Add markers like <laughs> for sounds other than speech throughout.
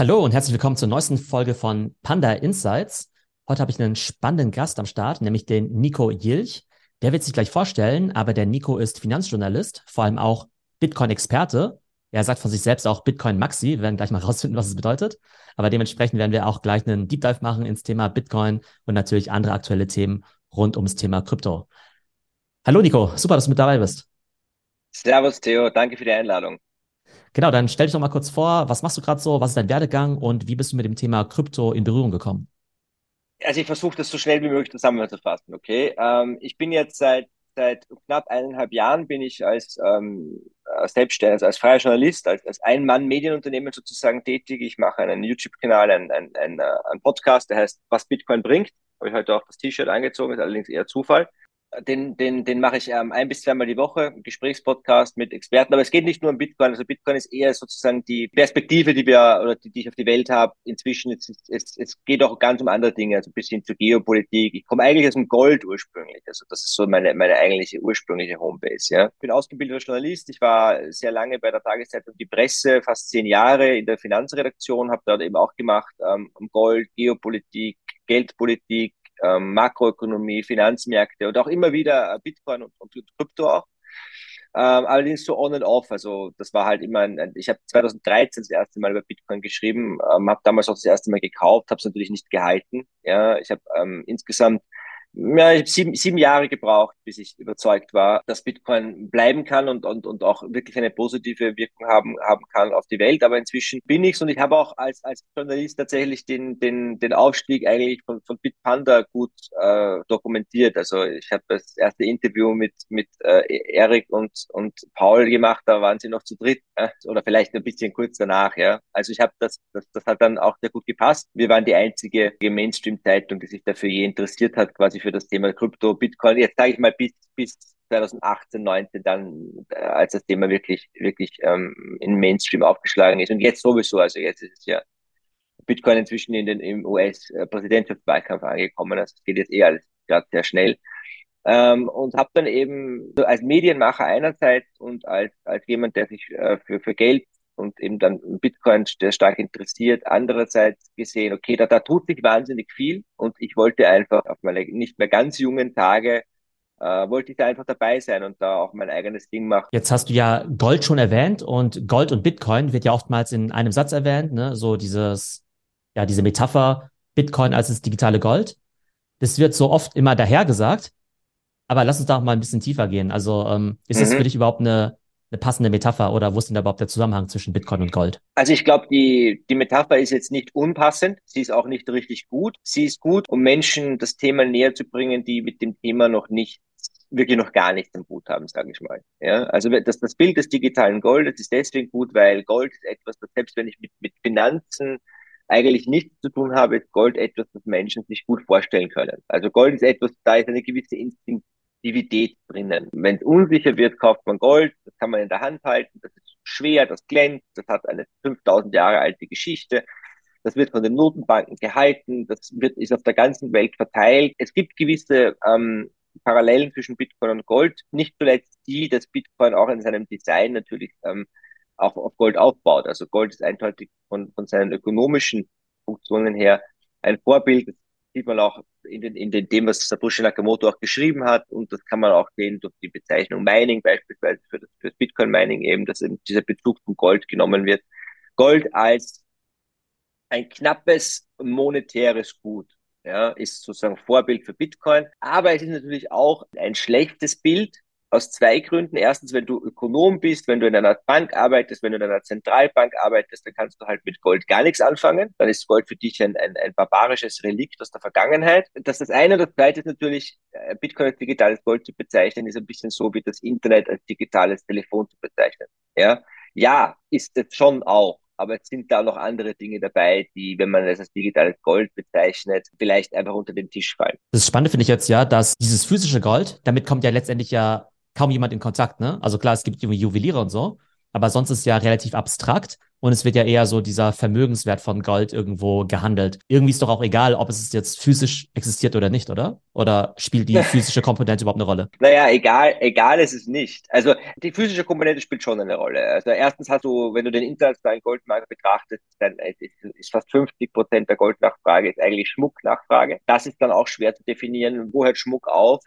Hallo und herzlich willkommen zur neuesten Folge von Panda Insights. Heute habe ich einen spannenden Gast am Start, nämlich den Nico Jilch. Der wird sich gleich vorstellen, aber der Nico ist Finanzjournalist, vor allem auch Bitcoin-Experte. Er sagt von sich selbst auch Bitcoin Maxi. Wir werden gleich mal <laughs> rausfinden, was es bedeutet. Aber dementsprechend werden wir auch gleich einen Deep Dive machen ins Thema Bitcoin und natürlich andere aktuelle Themen rund ums Thema Krypto. Hallo Nico, super, dass du mit dabei bist. Servus Theo, danke für die Einladung. Genau, dann stell dich doch mal kurz vor, was machst du gerade so, was ist dein Werdegang und wie bist du mit dem Thema Krypto in Berührung gekommen? Also ich versuche das so schnell wie möglich zusammenzufassen, okay? Ähm, ich bin jetzt seit, seit knapp eineinhalb Jahren bin ich als ähm, Selbstständiger, also als freier Journalist, als, als Ein-Mann-Medienunternehmen sozusagen tätig. Ich mache einen YouTube-Kanal, einen, einen, einen, äh, einen Podcast, der heißt Was Bitcoin bringt. Habe ich heute auch das T-Shirt angezogen, ist allerdings eher Zufall den, den, den mache ich ähm, ein bis zweimal die Woche, Gesprächspodcast mit Experten. Aber es geht nicht nur um Bitcoin. Also Bitcoin ist eher sozusagen die Perspektive, die wir oder die, die ich auf die Welt habe. Inzwischen es, es, es geht auch ganz um andere Dinge, also ein bisschen zur Geopolitik. Ich komme eigentlich aus dem Gold ursprünglich. Also das ist so meine, meine eigentliche ursprüngliche Homebase. Ja. Ich bin ausgebildeter Journalist. Ich war sehr lange bei der Tageszeitung Die Presse, fast zehn Jahre in der Finanzredaktion, habe dort eben auch gemacht ähm, um Gold, Geopolitik, Geldpolitik, ähm, Makroökonomie, Finanzmärkte und auch immer wieder äh, Bitcoin und, und Krypto auch. Ähm, allerdings so on and off. Also das war halt immer ein, ich habe 2013 das erste Mal über Bitcoin geschrieben, ähm, habe damals auch das erste Mal gekauft, habe es natürlich nicht gehalten. Ja, ich habe ähm, insgesamt ja, ich habe sieben, sieben Jahre gebraucht, bis ich überzeugt war, dass Bitcoin bleiben kann und, und, und auch wirklich eine positive Wirkung haben, haben kann auf die Welt. Aber inzwischen bin ich's und ich habe auch als, als Journalist tatsächlich den, den, den Aufstieg eigentlich von, von Bitpanda gut äh, dokumentiert. Also ich habe das erste Interview mit, mit äh, Erik und, und Paul gemacht, da waren sie noch zu dritt äh, oder vielleicht ein bisschen kurz danach. Ja. Also ich habe das, das, das hat dann auch sehr gut gepasst. Wir waren die einzige Mainstream-Zeitung, die sich dafür je interessiert hat, quasi quasi für das Thema Krypto, Bitcoin, jetzt sage ich mal bis, bis 2018, 19 dann, äh, als das Thema wirklich, wirklich ähm, in Mainstream aufgeschlagen ist. Und jetzt sowieso, also jetzt ist es ja Bitcoin inzwischen in den, im US-Präsidentschaftswahlkampf angekommen. Also es geht jetzt eh alles gerade sehr schnell. Ähm, und habe dann eben so als Medienmacher einerseits und als, als jemand, der sich äh, für, für Geld und eben dann Bitcoin der stark interessiert. Andererseits gesehen, okay, da, da tut sich wahnsinnig viel und ich wollte einfach auf meine nicht mehr ganz jungen Tage äh, wollte ich da einfach dabei sein und da auch mein eigenes Ding machen. Jetzt hast du ja Gold schon erwähnt und Gold und Bitcoin wird ja oftmals in einem Satz erwähnt, ne? So dieses, ja, diese Metapher Bitcoin als das digitale Gold. Das wird so oft immer dahergesagt. Aber lass uns da auch mal ein bisschen tiefer gehen. Also ähm, ist mhm. das für dich überhaupt eine eine passende Metapher oder wo ist denn überhaupt der Zusammenhang zwischen Bitcoin und Gold? Also ich glaube, die, die Metapher ist jetzt nicht unpassend. Sie ist auch nicht richtig gut. Sie ist gut, um Menschen das Thema näher zu bringen, die mit dem Thema noch nicht wirklich noch gar nichts am Hut haben, sage ich mal. Ja, also das, das Bild des digitalen Goldes ist deswegen gut, weil Gold ist etwas, das selbst wenn ich mit, mit Finanzen eigentlich nichts zu tun habe, ist Gold etwas, das Menschen sich gut vorstellen können. Also Gold ist etwas, da ist eine gewisse Instinkt, Liquidität drinnen. Wenn es unsicher wird, kauft man Gold, das kann man in der Hand halten, das ist schwer, das glänzt, das hat eine 5000 Jahre alte Geschichte. Das wird von den Notenbanken gehalten, das wird, ist auf der ganzen Welt verteilt. Es gibt gewisse ähm, Parallelen zwischen Bitcoin und Gold, nicht zuletzt die, dass Bitcoin auch in seinem Design natürlich ähm, auch auf Gold aufbaut. Also Gold ist eindeutig von, von seinen ökonomischen Funktionen her ein Vorbild. Sieht man auch in den, in den dem, was Satoshi Nakamoto auch geschrieben hat. Und das kann man auch sehen durch die Bezeichnung Mining, beispielsweise für das, für das Bitcoin-Mining eben, dass eben dieser Bezug zum Gold genommen wird. Gold als ein knappes monetäres Gut. Ja, ist sozusagen Vorbild für Bitcoin. Aber es ist natürlich auch ein schlechtes Bild aus zwei Gründen. Erstens, wenn du Ökonom bist, wenn du in einer Bank arbeitest, wenn du in einer Zentralbank arbeitest, dann kannst du halt mit Gold gar nichts anfangen. Dann ist Gold für dich ein, ein, ein barbarisches Relikt aus der Vergangenheit. Das ist das eine. Das zweite ist natürlich, äh, Bitcoin als digitales Gold zu bezeichnen, ist ein bisschen so wie das Internet als digitales Telefon zu bezeichnen. Ja, ja ist es schon auch. Aber es sind da noch andere Dinge dabei, die, wenn man es als digitales Gold bezeichnet, vielleicht einfach unter den Tisch fallen. Das Spannende finde ich jetzt ja, dass dieses physische Gold, damit kommt ja letztendlich ja kaum jemand in Kontakt, ne? Also klar, es gibt Juweliere und so, aber sonst ist es ja relativ abstrakt und es wird ja eher so dieser Vermögenswert von Gold irgendwo gehandelt. Irgendwie ist doch auch egal, ob es jetzt physisch existiert oder nicht, oder? Oder spielt die <laughs> physische Komponente überhaupt eine Rolle? Naja, egal, egal ist es nicht. Also die physische Komponente spielt schon eine Rolle. Also erstens hast du, wenn du den internationalen Goldmarkt betrachtest, dann ist fast 50 Prozent der Goldnachfrage ist eigentlich Schmucknachfrage. Das ist dann auch schwer zu definieren. Wo hört Schmuck auf?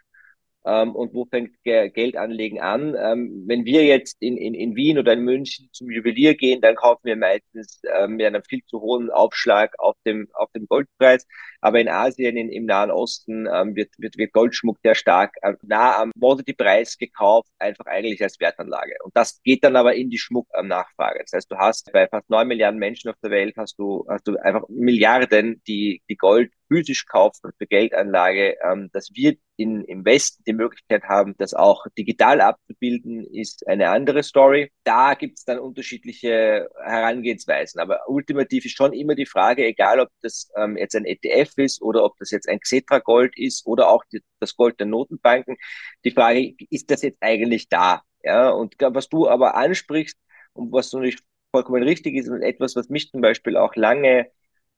Ähm, und wo fängt Geldanlegen an. Ähm, wenn wir jetzt in, in, in Wien oder in München zum Juwelier gehen, dann kaufen wir meistens ähm, mit einem viel zu hohen Aufschlag auf dem, auf dem Goldpreis. Aber in Asien, in, im Nahen Osten ähm, wird, wird, wird Goldschmuck sehr stark äh, nah am Commodity-Preis gekauft, einfach eigentlich als Wertanlage. Und das geht dann aber in die Schmucknachfrage. Das heißt, du hast bei fast neun Milliarden Menschen auf der Welt hast du, hast du einfach Milliarden, die, die Gold physisch kaufen für Geldanlage, ähm, dass wir in, im Westen die Möglichkeit haben, das auch digital abzubilden, ist eine andere Story. Da gibt es dann unterschiedliche Herangehensweisen. Aber ultimativ ist schon immer die Frage, egal ob das ähm, jetzt ein ETF ist oder ob das jetzt ein Xetra Gold ist oder auch die, das Gold der Notenbanken, die Frage, ist das jetzt eigentlich da? Ja, und was du aber ansprichst und was so nicht vollkommen richtig ist und etwas, was mich zum Beispiel auch lange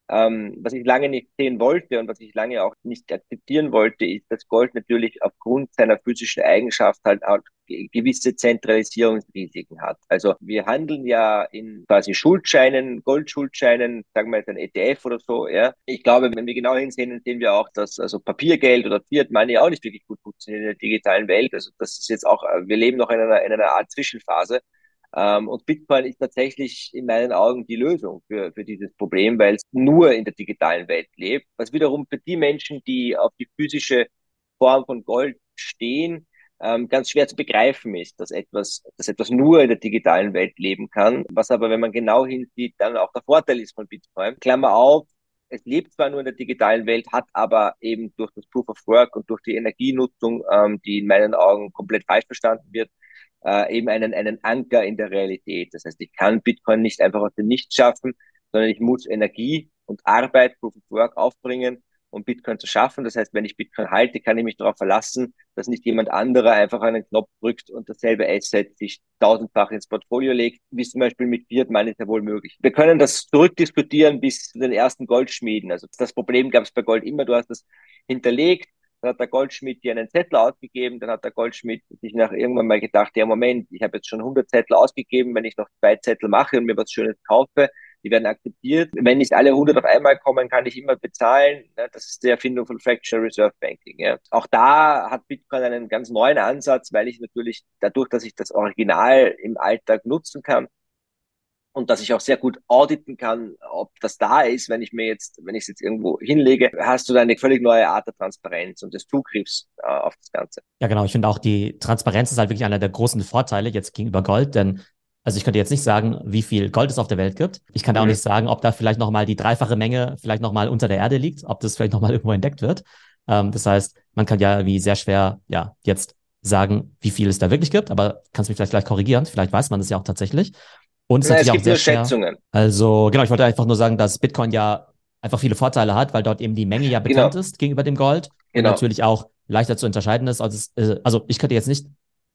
ähm, was ich lange nicht sehen wollte und was ich lange auch nicht akzeptieren wollte, ist, dass Gold natürlich aufgrund seiner physischen Eigenschaft halt auch gewisse Zentralisierungsrisiken hat. Also wir handeln ja in quasi Schuldscheinen, Goldschuldscheinen, sagen wir jetzt ein ETF oder so, ja. Ich glaube, wenn wir genau hinsehen, sehen wir auch, dass also Papiergeld oder Fiat Money auch nicht wirklich gut funktioniert in der digitalen Welt. Also das ist jetzt auch, wir leben noch in einer, in einer Art Zwischenphase. Ähm, und Bitcoin ist tatsächlich in meinen Augen die Lösung für, für dieses Problem, weil es nur in der digitalen Welt lebt, was wiederum für die Menschen, die auf die physische Form von Gold stehen, ähm, ganz schwer zu begreifen ist, dass etwas, dass etwas nur in der digitalen Welt leben kann, was aber, wenn man genau hinsieht, dann auch der Vorteil ist von Bitcoin. Klammer auf, es lebt zwar nur in der digitalen Welt, hat aber eben durch das Proof of Work und durch die Energienutzung, ähm, die in meinen Augen komplett falsch verstanden wird, äh, eben einen, einen Anker in der Realität. Das heißt, ich kann Bitcoin nicht einfach aus dem Nichts schaffen, sondern ich muss Energie und Arbeit, Proof of Work aufbringen, um Bitcoin zu schaffen. Das heißt, wenn ich Bitcoin halte, kann ich mich darauf verlassen, dass nicht jemand anderer einfach einen Knopf drückt und dasselbe Asset sich tausendfach ins Portfolio legt, wie zum Beispiel mit Fiat Money ist ja wohl möglich. Wir können das zurückdiskutieren bis zu den ersten Goldschmieden. Also das Problem gab es bei Gold immer, du hast das hinterlegt, dann hat der Goldschmied dir einen Zettel ausgegeben, dann hat der Goldschmied sich nach irgendwann mal gedacht, ja Moment, ich habe jetzt schon 100 Zettel ausgegeben, wenn ich noch zwei Zettel mache und mir was Schönes kaufe, die werden akzeptiert. Wenn nicht alle 100 auf einmal kommen, kann ich immer bezahlen. Das ist die Erfindung von Fractional Reserve Banking. Auch da hat Bitcoin einen ganz neuen Ansatz, weil ich natürlich dadurch, dass ich das Original im Alltag nutzen kann, und dass ich auch sehr gut auditen kann, ob das da ist, wenn ich mir jetzt, wenn ich es jetzt irgendwo hinlege, hast du da eine völlig neue Art der Transparenz und des Zugriffs äh, auf das Ganze. Ja, genau. Ich finde auch die Transparenz ist halt wirklich einer der großen Vorteile jetzt gegenüber Gold, denn also ich könnte jetzt nicht sagen, wie viel Gold es auf der Welt gibt. Ich kann mhm. auch nicht sagen, ob da vielleicht nochmal die dreifache Menge vielleicht nochmal unter der Erde liegt, ob das vielleicht nochmal irgendwo entdeckt wird. Ähm, das heißt, man kann ja wie sehr schwer, ja, jetzt sagen, wie viel es da wirklich gibt, aber kannst mich vielleicht gleich korrigieren. Vielleicht weiß man das ja auch tatsächlich. Und es, Na, es gibt auch sehr nur Schätzungen. Also genau, ich wollte einfach nur sagen, dass Bitcoin ja einfach viele Vorteile hat, weil dort eben die Menge ja bekannt genau. ist gegenüber dem Gold genau. und natürlich auch leichter zu unterscheiden ist. Also, es, äh, also ich könnte jetzt nicht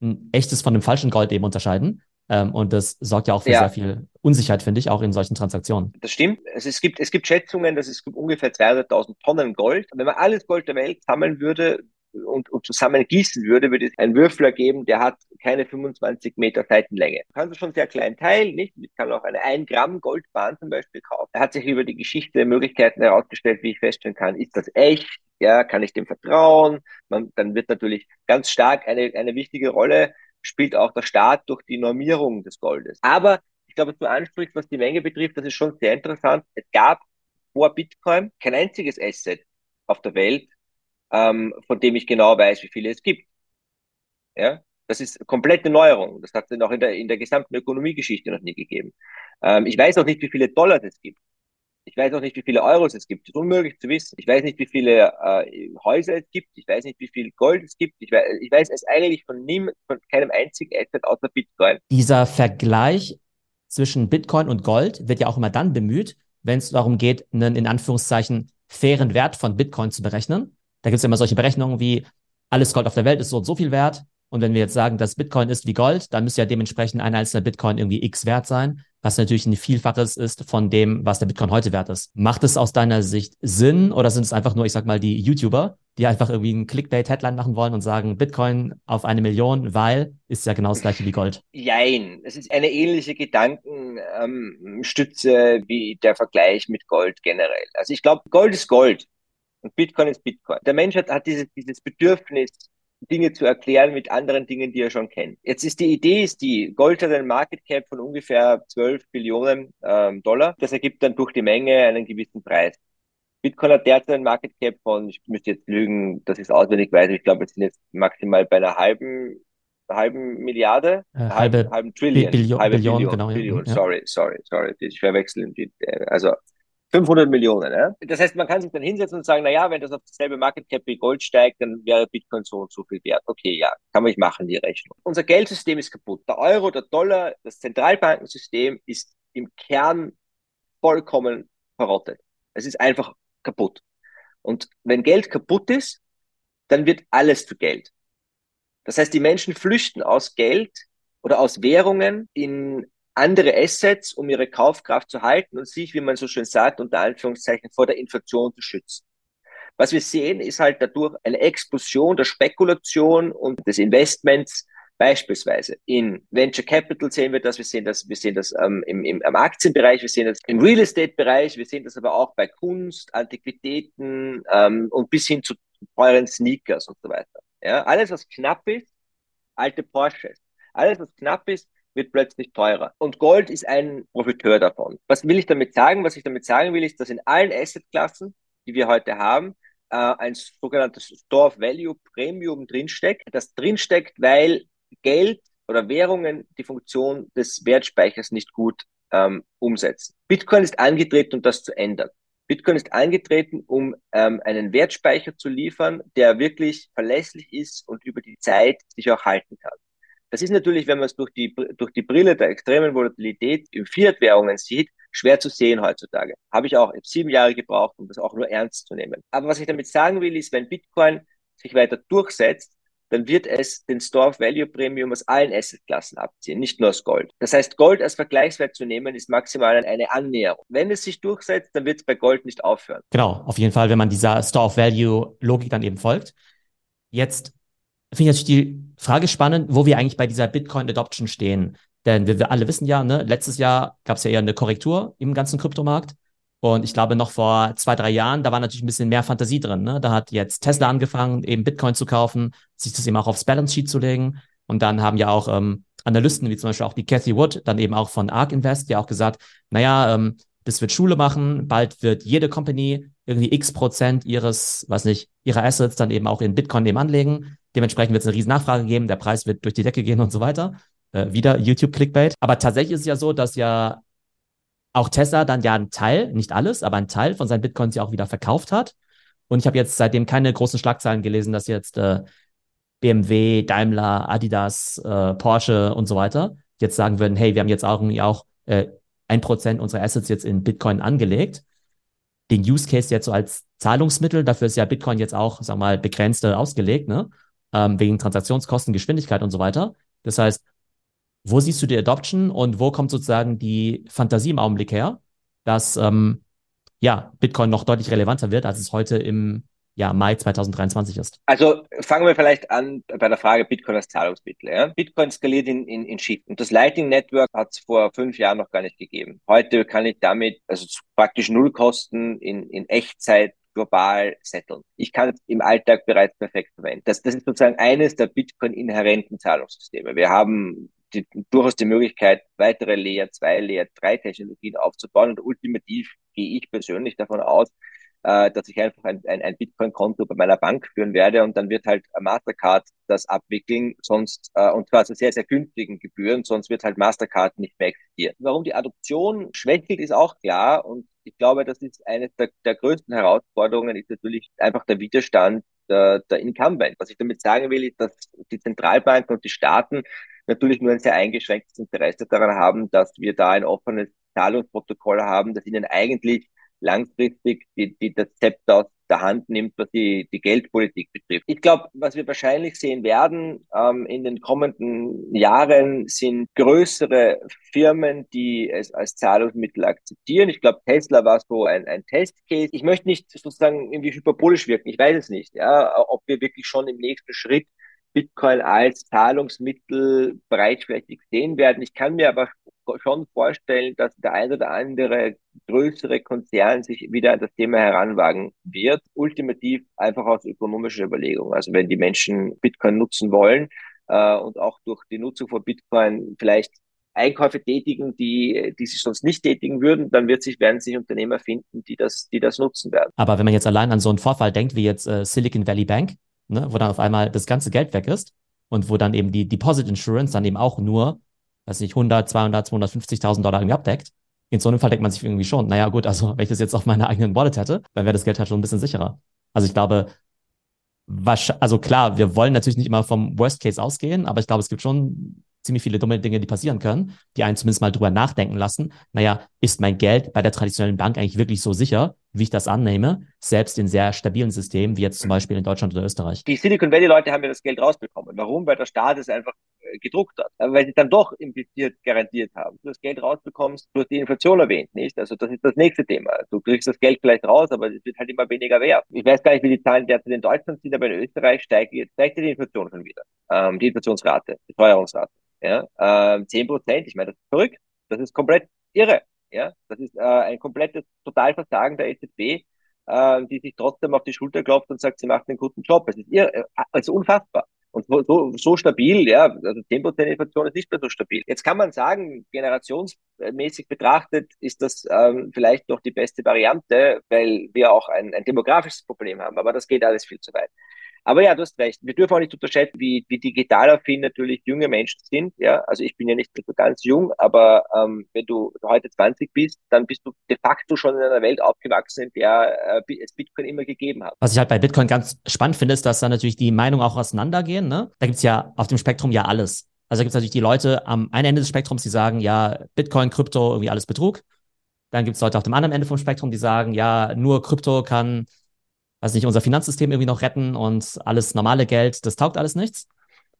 ein echtes von dem falschen Gold eben unterscheiden. Ähm, und das sorgt ja auch für ja. sehr viel Unsicherheit, finde ich, auch in solchen Transaktionen. Das stimmt. Also es, gibt, es gibt Schätzungen, dass es gibt ungefähr 200.000 Tonnen Gold. Wenn man alles Gold der Welt sammeln würde, und, und zusammen gießen würde, würde es einen Würfel ergeben, der hat keine 25 Meter Seitenlänge. Du kannst schon sehr klein teilen, nicht? Ich kann auch eine 1 Gramm Goldbahn zum Beispiel kaufen. Er hat sich über die Geschichte Möglichkeiten herausgestellt, wie ich feststellen kann, ist das echt? Ja, kann ich dem vertrauen? Man, dann wird natürlich ganz stark eine, eine wichtige Rolle spielt auch der Staat durch die Normierung des Goldes. Aber ich glaube, du ansprichst, was die Menge betrifft, das ist schon sehr interessant. Es gab vor Bitcoin kein einziges Asset auf der Welt, ähm, von dem ich genau weiß, wie viele es gibt. Ja, das ist komplette Neuerung. Das hat es noch in der, in der gesamten Ökonomiegeschichte noch nie gegeben. Ähm, ich weiß auch nicht, wie viele Dollars es gibt. Ich weiß auch nicht, wie viele Euros es gibt. Das ist unmöglich zu wissen. Ich weiß nicht, wie viele äh, Häuser es gibt. Ich weiß nicht, wie viel Gold es gibt. Ich weiß, ich weiß es eigentlich von, niemand, von keinem einzigen Asset außer Bitcoin. Dieser Vergleich zwischen Bitcoin und Gold wird ja auch immer dann bemüht, wenn es darum geht, einen in Anführungszeichen fairen Wert von Bitcoin zu berechnen. Da gibt es immer solche Berechnungen wie alles Gold auf der Welt ist so und so viel wert. Und wenn wir jetzt sagen, dass Bitcoin ist wie Gold, dann müsste ja dementsprechend ein einzelner Bitcoin irgendwie X wert sein, was natürlich ein Vielfaches ist von dem, was der Bitcoin heute wert ist. Macht es aus deiner Sicht Sinn oder sind es einfach nur, ich sag mal, die YouTuber, die einfach irgendwie einen Clickbait-Headline machen wollen und sagen, Bitcoin auf eine Million, weil ist ja genau das gleiche wie Gold? Jein. Es ist eine ähnliche Gedankenstütze ähm, wie der Vergleich mit Gold generell. Also ich glaube, Gold ist Gold und Bitcoin ist Bitcoin. Der Mensch hat, hat dieses, dieses Bedürfnis, Dinge zu erklären mit anderen Dingen, die er schon kennt. Jetzt ist die Idee, ist die, Gold hat einen Market Cap von ungefähr 12 Billionen ähm, Dollar. Das ergibt dann durch die Menge einen gewissen Preis. Bitcoin hat derzeit einen Market Cap von, ich müsste jetzt lügen, dass ich es auswendig weiß, ich glaube, wir sind jetzt maximal bei einer halben, halben Milliarde, äh, halbe, halben Trillion, Billion, halbe Billion, Billion, genau, Billion, ja. sorry, sorry, sorry, ich verwechsel, also 500 Millionen. Ja? Das heißt, man kann sich dann hinsetzen und sagen, na ja, wenn das auf dasselbe Market Cap wie Gold steigt, dann wäre Bitcoin so und so viel wert. Okay, ja, kann man nicht machen, die Rechnung. Unser Geldsystem ist kaputt. Der Euro, der Dollar, das Zentralbankensystem ist im Kern vollkommen verrottet. Es ist einfach kaputt. Und wenn Geld kaputt ist, dann wird alles zu Geld. Das heißt, die Menschen flüchten aus Geld oder aus Währungen in andere Assets, um ihre Kaufkraft zu halten und sich, wie man so schön sagt, unter Anführungszeichen vor der Inflation zu schützen. Was wir sehen, ist halt dadurch eine Explosion der Spekulation und des Investments, beispielsweise in Venture Capital sehen wir das, wir sehen das, wir sehen das ähm, im, im, im Aktienbereich, wir sehen das im Real Estate Bereich, wir sehen das aber auch bei Kunst, Antiquitäten ähm, und bis hin zu teuren Sneakers und so weiter. Ja, alles, was knapp ist, alte Porsches. Alles, was knapp ist, wird plötzlich teurer. Und Gold ist ein Profiteur davon. Was will ich damit sagen? Was ich damit sagen will, ist, dass in allen Assetklassen, die wir heute haben, äh, ein sogenanntes Store of Value Premium drinsteckt. Das drinsteckt, weil Geld oder Währungen die Funktion des Wertspeichers nicht gut ähm, umsetzen. Bitcoin ist angetreten, um das zu ändern. Bitcoin ist angetreten, um ähm, einen Wertspeicher zu liefern, der wirklich verlässlich ist und über die Zeit sich auch halten kann. Das ist natürlich, wenn man es durch die, durch die Brille der extremen Volatilität in Fiat-Währungen sieht, schwer zu sehen heutzutage. Habe ich auch sieben Jahre gebraucht, um das auch nur ernst zu nehmen. Aber was ich damit sagen will, ist, wenn Bitcoin sich weiter durchsetzt, dann wird es den Store of Value Premium aus allen Assetklassen abziehen, nicht nur aus Gold. Das heißt, Gold als Vergleichswert zu nehmen, ist maximal eine Annäherung. Wenn es sich durchsetzt, dann wird es bei Gold nicht aufhören. Genau, auf jeden Fall, wenn man dieser Store of Value Logik dann eben folgt. Jetzt finde ich natürlich die Frage spannend, wo wir eigentlich bei dieser Bitcoin-Adoption stehen. Denn wir, wir alle wissen ja, ne, letztes Jahr gab es ja eher eine Korrektur im ganzen Kryptomarkt. Und ich glaube, noch vor zwei, drei Jahren, da war natürlich ein bisschen mehr Fantasie drin. Ne? Da hat jetzt Tesla angefangen, eben Bitcoin zu kaufen, sich das eben auch aufs Balance Sheet zu legen. Und dann haben ja auch ähm, Analysten, wie zum Beispiel auch die Cathy Wood, dann eben auch von ARK Invest, ja auch gesagt, naja, ähm, das wird Schule machen, bald wird jede Company irgendwie x Prozent ihres, was nicht, ihrer Assets dann eben auch in Bitcoin eben anlegen. Dementsprechend wird es eine riesen Nachfrage geben, der Preis wird durch die Decke gehen und so weiter. Äh, wieder YouTube-Clickbait. Aber tatsächlich ist es ja so, dass ja auch Tesla dann ja ein Teil, nicht alles, aber ein Teil von seinen Bitcoins ja auch wieder verkauft hat. Und ich habe jetzt seitdem keine großen Schlagzeilen gelesen, dass jetzt äh, BMW, Daimler, Adidas, äh, Porsche und so weiter jetzt sagen würden, hey, wir haben jetzt auch irgendwie auch äh, ein Prozent unserer Assets jetzt in Bitcoin angelegt. Den Use Case jetzt so als Zahlungsmittel, dafür ist ja Bitcoin jetzt auch, sag mal, begrenzt ausgelegt, ne? ähm, wegen Transaktionskosten, Geschwindigkeit und so weiter. Das heißt, wo siehst du die Adoption und wo kommt sozusagen die Fantasie im Augenblick her, dass ähm, ja, Bitcoin noch deutlich relevanter wird, als es heute im ja, Mai 2023 ist? Also fangen wir vielleicht an bei der Frage Bitcoin als Zahlungsmittel. Ja? Bitcoin skaliert in, in, in Schichten. Das Lightning Network hat es vor fünf Jahren noch gar nicht gegeben. Heute kann ich damit also praktisch null Kosten in, in Echtzeit global setteln. Ich kann es im Alltag bereits perfekt verwenden. Das, das ist sozusagen eines der Bitcoin-inhärenten Zahlungssysteme. Wir haben die, durchaus die Möglichkeit, weitere Layer 2, Layer 3 Technologien aufzubauen. Und ultimativ gehe ich persönlich davon aus, äh, dass ich einfach ein, ein, ein Bitcoin-Konto bei meiner Bank führen werde und dann wird halt Mastercard das abwickeln, sonst äh, und zwar zu sehr, sehr günstigen Gebühren, sonst wird halt Mastercard nicht mehr existieren. Warum die Adoption schwächelt, ist auch klar und ich glaube, das ist eine der, der größten Herausforderungen, ist natürlich einfach der Widerstand der, der Incumbent. Was ich damit sagen will, ist, dass die Zentralbanken und die Staaten natürlich nur ein sehr eingeschränktes Interesse daran haben, dass wir da ein offenes Zahlungsprotokoll haben, das ihnen eigentlich langfristig die, die das Zepter aus der Hand nimmt, was die, die Geldpolitik betrifft. Ich glaube, was wir wahrscheinlich sehen werden ähm, in den kommenden Jahren, sind größere Firmen, die es als Zahlungsmittel akzeptieren. Ich glaube, Tesla war so ein, ein Testcase. Ich möchte nicht sozusagen irgendwie hyperbolisch wirken. Ich weiß es nicht, ja, ob wir wirklich schon im nächsten Schritt Bitcoin als Zahlungsmittel breitflächig sehen werden. Ich kann mir aber schon vorstellen, dass der ein oder andere größere Konzern sich wieder an das Thema heranwagen wird. Ultimativ einfach aus ökonomischer Überlegung. Also wenn die Menschen Bitcoin nutzen wollen äh, und auch durch die Nutzung von Bitcoin vielleicht Einkäufe tätigen, die, die sie sonst nicht tätigen würden, dann wird sich, werden sich Unternehmer finden, die das, die das nutzen werden. Aber wenn man jetzt allein an so einen Vorfall denkt, wie jetzt äh, Silicon Valley Bank, ne, wo dann auf einmal das ganze Geld weg ist und wo dann eben die Deposit Insurance dann eben auch nur, weiß nicht, 100, 200, 250.000 Dollar irgendwie abdeckt. In so einem Fall denkt man sich irgendwie schon, naja gut, also wenn ich das jetzt auf meiner eigenen Wallet hätte, dann wäre das Geld halt schon ein bisschen sicherer. Also ich glaube, also klar, wir wollen natürlich nicht immer vom Worst Case ausgehen, aber ich glaube, es gibt schon ziemlich viele dumme Dinge, die passieren können, die einen zumindest mal drüber nachdenken lassen. Naja, ist mein Geld bei der traditionellen Bank eigentlich wirklich so sicher, wie ich das annehme, selbst in sehr stabilen Systemen, wie jetzt zum Beispiel in Deutschland oder Österreich? Die Silicon Valley-Leute haben ja das Geld rausbekommen. Warum? Weil der Staat es einfach äh, gedruckt hat. Weil sie dann doch impliziert garantiert haben. Du das Geld rausbekommst, du hast die Inflation erwähnt, nicht? Also das ist das nächste Thema. Du kriegst das Geld vielleicht raus, aber es wird halt immer weniger wert. Ich weiß gar nicht, wie die Zahlen derzeit in Deutschland sind, aber in Österreich steigt steigt die Inflation schon wieder. Ähm, die Inflationsrate, die Teuerungsrate. Ja, ähm, 10 Prozent, ich meine, das ist verrückt. Das ist komplett irre. Ja, das ist äh, ein komplettes Totalversagen der EZB, äh, die sich trotzdem auf die Schulter klopft und sagt, sie macht einen guten Job. Es ist irre, äh, also unfassbar. Und so, so, so stabil, ja, also 10% Inflation ist nicht mehr so stabil. Jetzt kann man sagen, generationsmäßig betrachtet ist das ähm, vielleicht noch die beste Variante, weil wir auch ein, ein demografisches Problem haben, aber das geht alles viel zu weit. Aber ja, du hast recht. Wir dürfen auch nicht unterschätzen, wie, wie digital affin natürlich junge Menschen sind. Ja, also ich bin ja nicht so ganz jung, aber ähm, wenn du heute 20 bist, dann bist du de facto schon in einer Welt aufgewachsen, in der äh, es Bitcoin immer gegeben hat. Was ich halt bei Bitcoin ganz spannend finde, ist, dass da natürlich die Meinungen auch auseinandergehen. Ne? Da gibt's ja auf dem Spektrum ja alles. Also da gibt's natürlich die Leute am einen Ende des Spektrums, die sagen, ja, Bitcoin, Krypto, irgendwie alles Betrug. Dann gibt's Leute auf dem anderen Ende vom Spektrum, die sagen, ja, nur Krypto kann weiß nicht, unser Finanzsystem irgendwie noch retten und alles normale Geld, das taugt alles nichts.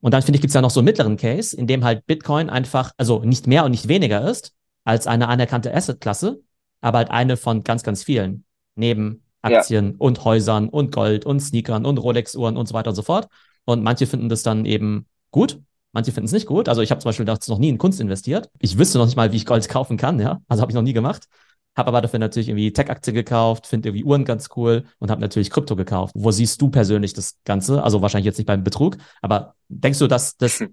Und dann finde ich, gibt es ja noch so einen mittleren Case, in dem halt Bitcoin einfach, also nicht mehr und nicht weniger ist als eine anerkannte Assetklasse, aber halt eine von ganz, ganz vielen. Neben Aktien ja. und Häusern und Gold und Sneakern und Rolex-Uhren und so weiter und so fort. Und manche finden das dann eben gut, manche finden es nicht gut. Also ich habe zum Beispiel noch nie in Kunst investiert. Ich wüsste noch nicht mal, wie ich Gold kaufen kann, ja. Also habe ich noch nie gemacht. Habe aber dafür natürlich irgendwie Tech-Aktien gekauft, finde irgendwie Uhren ganz cool und habe natürlich Krypto gekauft. Wo siehst du persönlich das Ganze? Also wahrscheinlich jetzt nicht beim Betrug, aber denkst du, dass das,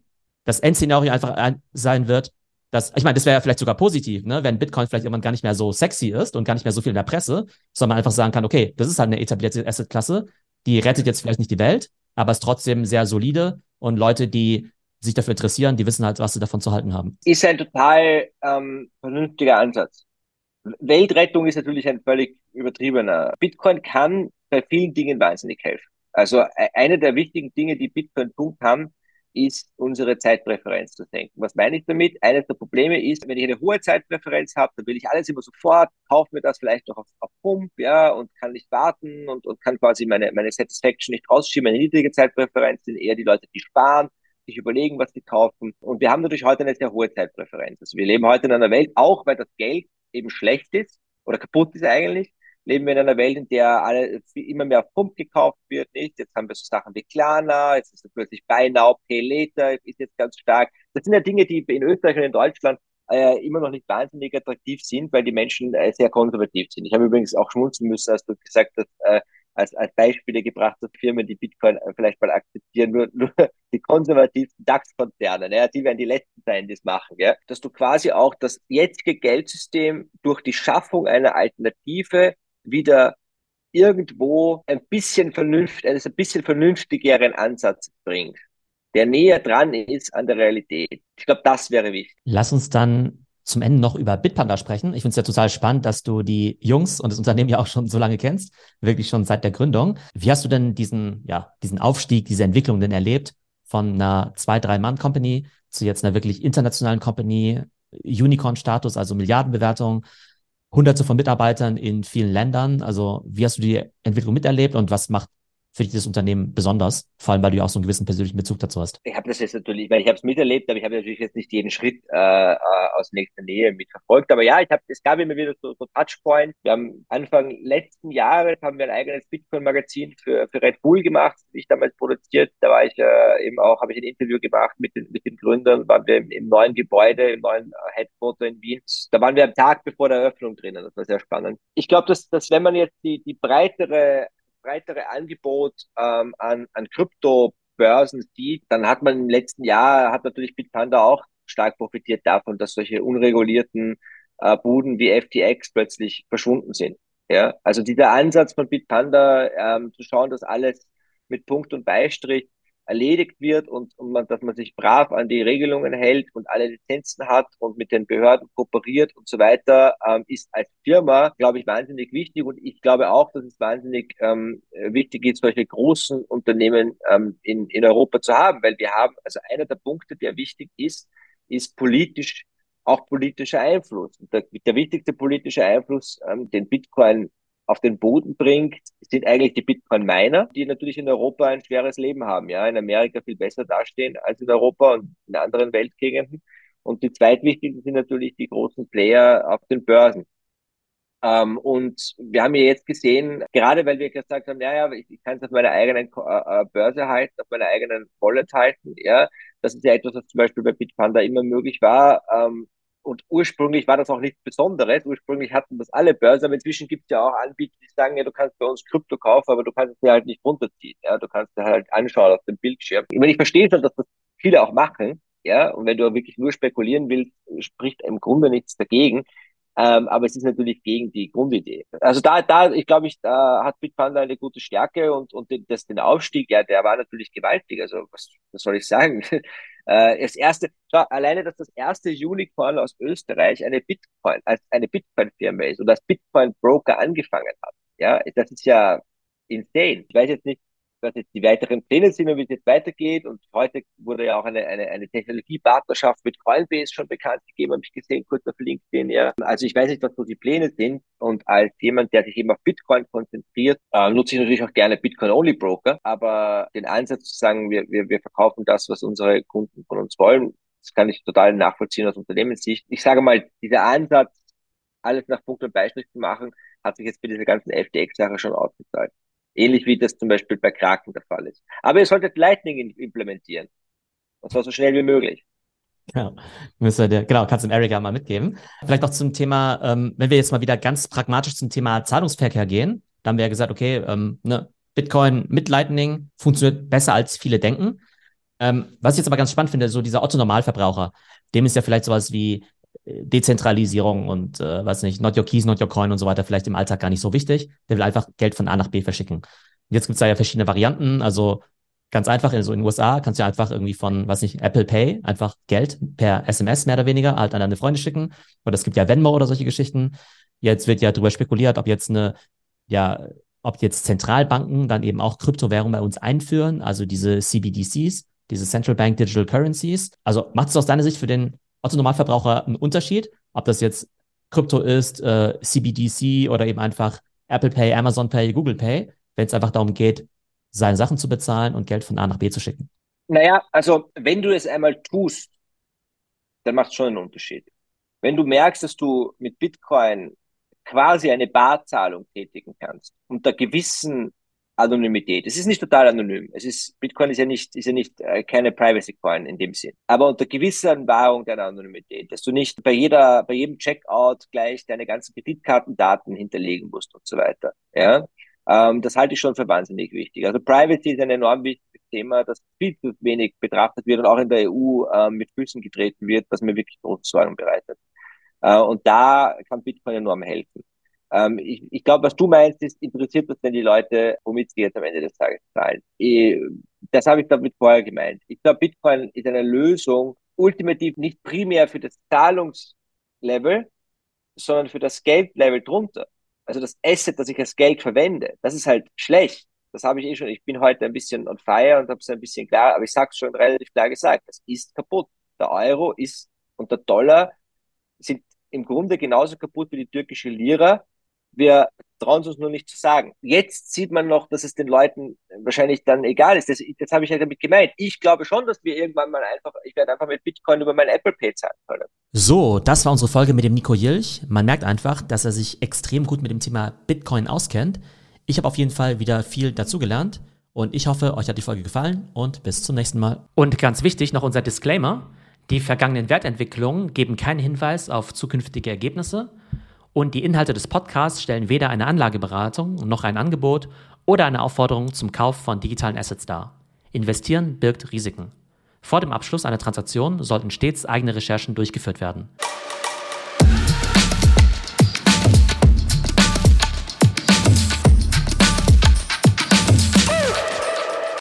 das Endszenario einfach sein wird, dass, ich meine, das wäre ja vielleicht sogar positiv, ne? wenn Bitcoin vielleicht irgendwann gar nicht mehr so sexy ist und gar nicht mehr so viel in der Presse, sondern man einfach sagen kann, okay, das ist halt eine etablierte Assetklasse, die rettet jetzt vielleicht nicht die Welt, aber ist trotzdem sehr solide und Leute, die sich dafür interessieren, die wissen halt, was sie davon zu halten haben. Ist ein total ähm, vernünftiger Ansatz. Weltrettung ist natürlich ein völlig übertriebener. Bitcoin kann bei vielen Dingen wahnsinnig helfen. Also e-, eine der wichtigen Dinge, die Bitcoin tun kann, ist unsere Zeitpräferenz zu senken. Was meine ich damit? Eines der Probleme ist, wenn ich eine hohe Zeitpräferenz habe, dann will ich alles immer sofort, kaufe mir das vielleicht noch auf, auf Pump, ja, und kann nicht warten und, und kann quasi meine, meine Satisfaction nicht rausschieben. Eine niedrige Zeitpräferenz sind eher die Leute, die sparen, sich überlegen, was sie kaufen. Und wir haben natürlich heute eine sehr hohe Zeitpräferenz. Also wir leben heute in einer Welt, auch weil das Geld eben schlecht ist oder kaputt ist eigentlich, leben wir in einer Welt, in der alle immer mehr auf Pump gekauft wird, nicht? Jetzt haben wir so Sachen wie Klarna, jetzt ist plötzlich Buy Now, Pay Later, ist jetzt ganz stark. Das sind ja Dinge, die in Österreich und in Deutschland äh, immer noch nicht wahnsinnig attraktiv sind, weil die Menschen äh, sehr konservativ sind. Ich habe übrigens auch schmunzeln müssen, als du gesagt hast, äh, als, als Beispiele gebracht dass Firmen, die Bitcoin äh, vielleicht mal akzeptieren, nur, nur <laughs> die konservativsten DAX-Konzerne, ja, die werden die letzten sein, die es machen, ja, dass du quasi auch das jetzige Geldsystem durch die Schaffung einer Alternative wieder irgendwo ein bisschen vernünft, also ein bisschen vernünftigeren Ansatz bringt, der näher dran ist an der Realität. Ich glaube, das wäre wichtig. Lass uns dann zum Ende noch über Bitpanda sprechen. Ich finde es ja total spannend, dass du die Jungs und das Unternehmen ja auch schon so lange kennst, wirklich schon seit der Gründung. Wie hast du denn diesen, ja, diesen Aufstieg, diese Entwicklung denn erlebt von einer zwei, drei Mann-Company zu jetzt einer wirklich internationalen Company, Unicorn-Status, also Milliardenbewertung? hunderte von Mitarbeitern in vielen Ländern. Also wie hast du die Entwicklung miterlebt und was macht für das Unternehmen besonders? Vor allem, weil du ja auch so einen gewissen persönlichen Bezug dazu hast. Ich habe das jetzt natürlich, weil ich habe es miterlebt, aber ich habe natürlich jetzt nicht jeden Schritt äh, äh, aus nächster Nähe mitverfolgt. Aber ja, ich habe, es gab immer wieder so, so Touchpoints. Wir haben Anfang letzten Jahres haben wir ein eigenes Bitcoin-Magazin für, für Red Bull gemacht, das ich damals produziert. Da war ich äh, eben auch, habe ich ein Interview gemacht mit den, mit den Gründern, waren wir im, im neuen Gebäude, im neuen Headquarter in Wien. Da waren wir am Tag bevor der Eröffnung drinnen. Das war sehr spannend. Ich glaube, dass, dass wenn man jetzt die, die breitere breitere Angebot ähm, an, an Kryptobörsen sieht, dann hat man im letzten Jahr, hat natürlich Bitpanda auch stark profitiert davon, dass solche unregulierten äh, Buden wie FTX plötzlich verschwunden sind. Ja, also dieser Ansatz von Bitpanda, ähm, zu schauen, dass alles mit Punkt und Beistrich erledigt wird und, und man, dass man sich brav an die Regelungen hält und alle Lizenzen hat und mit den Behörden kooperiert und so weiter, ähm, ist als Firma, glaube ich, wahnsinnig wichtig. Und ich glaube auch, dass es wahnsinnig ähm, wichtig ist, solche großen Unternehmen ähm, in, in Europa zu haben, weil wir haben, also einer der Punkte, der wichtig ist, ist politisch auch politischer Einfluss. Und der, der wichtigste politische Einfluss, ähm, den Bitcoin auf den Boden bringt, sind eigentlich die Bitcoin-Miner, die natürlich in Europa ein schweres Leben haben, ja, in Amerika viel besser dastehen als in Europa und in anderen Weltgegenden. Und die zweitwichtigsten sind natürlich die großen Player auf den Börsen. Ähm, und wir haben ja jetzt gesehen, gerade weil wir gesagt haben, ja, ja, ich, ich kann es auf meiner eigenen äh, äh, Börse halten, auf meiner eigenen Wallet halten, ja, das ist ja etwas, was zum Beispiel bei Bitpanda immer möglich war. Ähm, und ursprünglich war das auch nichts Besonderes. Ursprünglich hatten das alle Börsen, aber inzwischen gibt es ja auch Anbieter, die sagen, ja, du kannst bei uns Krypto kaufen, aber du kannst es dir halt nicht runterziehen. Ja, du kannst es halt anschauen auf dem Bildschirm. Ich meine, ich verstehe schon, dass das viele auch machen. Ja, und wenn du wirklich nur spekulieren willst, spricht im Grunde nichts dagegen. Ähm, aber es ist natürlich gegen die Grundidee. Also da, da, ich glaube, ich, da hat Bitpanda eine gute Stärke und, und den, das, den Aufstieg, ja, der war natürlich gewaltig. Also was, was soll ich sagen? <laughs> Äh, das erste, schau, alleine, dass das erste Unicorn aus Österreich eine Bitcoin, als eine Bitcoin-Firma ist und als Bitcoin-Broker angefangen hat. Ja, das ist ja insane. Ich weiß jetzt nicht, was jetzt die weiteren Pläne sind und wie es jetzt weitergeht. Und heute wurde ja auch eine, eine, eine Technologiepartnerschaft mit Coinbase schon bekannt gegeben, habe ich gesehen, kurz auf LinkedIn. Ja. Also ich weiß nicht, was so die Pläne sind. Und als jemand, der sich eben auf Bitcoin konzentriert, äh, nutze ich natürlich auch gerne Bitcoin-Only-Broker. Aber den Ansatz zu sagen, wir, wir, wir verkaufen das, was unsere Kunden von uns wollen, das kann ich total nachvollziehen aus Unternehmenssicht. Ich sage mal, dieser Ansatz, alles nach Punkt und Beistrich zu machen, hat sich jetzt bei dieser ganzen FTX-Sache schon ausgezahlt. Ähnlich wie das zum Beispiel bei Kraken der Fall ist. Aber ihr solltet Lightning implementieren. Und zwar so schnell wie möglich. Ja, müssen wir genau, kannst du dem Erika mal mitgeben. Vielleicht noch zum Thema, ähm, wenn wir jetzt mal wieder ganz pragmatisch zum Thema Zahlungsverkehr gehen, dann haben wir ja gesagt, okay, ähm, ne, Bitcoin mit Lightning funktioniert besser als viele denken. Ähm, was ich jetzt aber ganz spannend finde, so dieser Otto-Normalverbraucher, dem ist ja vielleicht sowas wie Dezentralisierung und äh, weiß nicht, not your keys, not your coin und so weiter vielleicht im Alltag gar nicht so wichtig. Der will einfach Geld von A nach B verschicken. Und jetzt gibt's da ja verschiedene Varianten. Also ganz einfach, also in den USA kannst du einfach irgendwie von, weiß nicht, Apple Pay einfach Geld per SMS mehr oder weniger halt an deine Freunde schicken. Oder es gibt ja Venmo oder solche Geschichten. Jetzt wird ja darüber spekuliert, ob jetzt eine, ja, ob jetzt Zentralbanken dann eben auch Kryptowährungen bei uns einführen, also diese CBDCs, diese Central Bank Digital Currencies. Also macht es aus deiner Sicht für den Otto Normalverbraucher einen Unterschied, ob das jetzt Krypto ist, äh, CBDC oder eben einfach Apple Pay, Amazon Pay, Google Pay, wenn es einfach darum geht, seine Sachen zu bezahlen und Geld von A nach B zu schicken? Naja, also wenn du es einmal tust, dann macht es schon einen Unterschied. Wenn du merkst, dass du mit Bitcoin quasi eine Barzahlung tätigen kannst, unter gewissen Anonymität. Es ist nicht total anonym. Es ist, Bitcoin ist ja nicht, ist ja nicht äh, keine Privacy Coin in dem Sinn. Aber unter gewisser Wahrung deiner Anonymität, dass du nicht bei jeder, bei jedem Checkout gleich deine ganzen Kreditkartendaten hinterlegen musst und so weiter. Ja, ähm, das halte ich schon für wahnsinnig wichtig. Also Privacy ist ein enorm wichtiges Thema, das viel zu wenig betrachtet wird und auch in der EU äh, mit Füßen getreten wird, was mir wirklich große Sorgen bereitet. Äh, und da kann Bitcoin enorm helfen. Ähm, ich ich glaube, was du meinst, ist, interessiert das denn die Leute, womit sie jetzt am Ende des Tages zahlen? Ich, das habe ich damit vorher gemeint. Ich glaube, Bitcoin ist eine Lösung, ultimativ nicht primär für das Zahlungslevel, sondern für das Geldlevel drunter. Also das Asset, das ich als Geld verwende, das ist halt schlecht. Das habe ich eh schon. Ich bin heute ein bisschen on fire und habe es ein bisschen klar, aber ich sage es schon relativ klar gesagt. Das ist kaputt. Der Euro ist und der Dollar sind im Grunde genauso kaputt wie die türkische Lira. Wir trauen es uns nur nicht zu sagen. Jetzt sieht man noch, dass es den Leuten wahrscheinlich dann egal ist. Das, das habe ich ja damit gemeint. Ich glaube schon, dass wir irgendwann mal einfach, ich werde einfach mit Bitcoin über mein Apple Pay zahlen können. So, das war unsere Folge mit dem Nico Jilch. Man merkt einfach, dass er sich extrem gut mit dem Thema Bitcoin auskennt. Ich habe auf jeden Fall wieder viel dazugelernt und ich hoffe, euch hat die Folge gefallen und bis zum nächsten Mal. Und ganz wichtig noch unser Disclaimer. Die vergangenen Wertentwicklungen geben keinen Hinweis auf zukünftige Ergebnisse und die Inhalte des Podcasts stellen weder eine Anlageberatung noch ein Angebot oder eine Aufforderung zum Kauf von digitalen Assets dar. Investieren birgt Risiken. Vor dem Abschluss einer Transaktion sollten stets eigene Recherchen durchgeführt werden.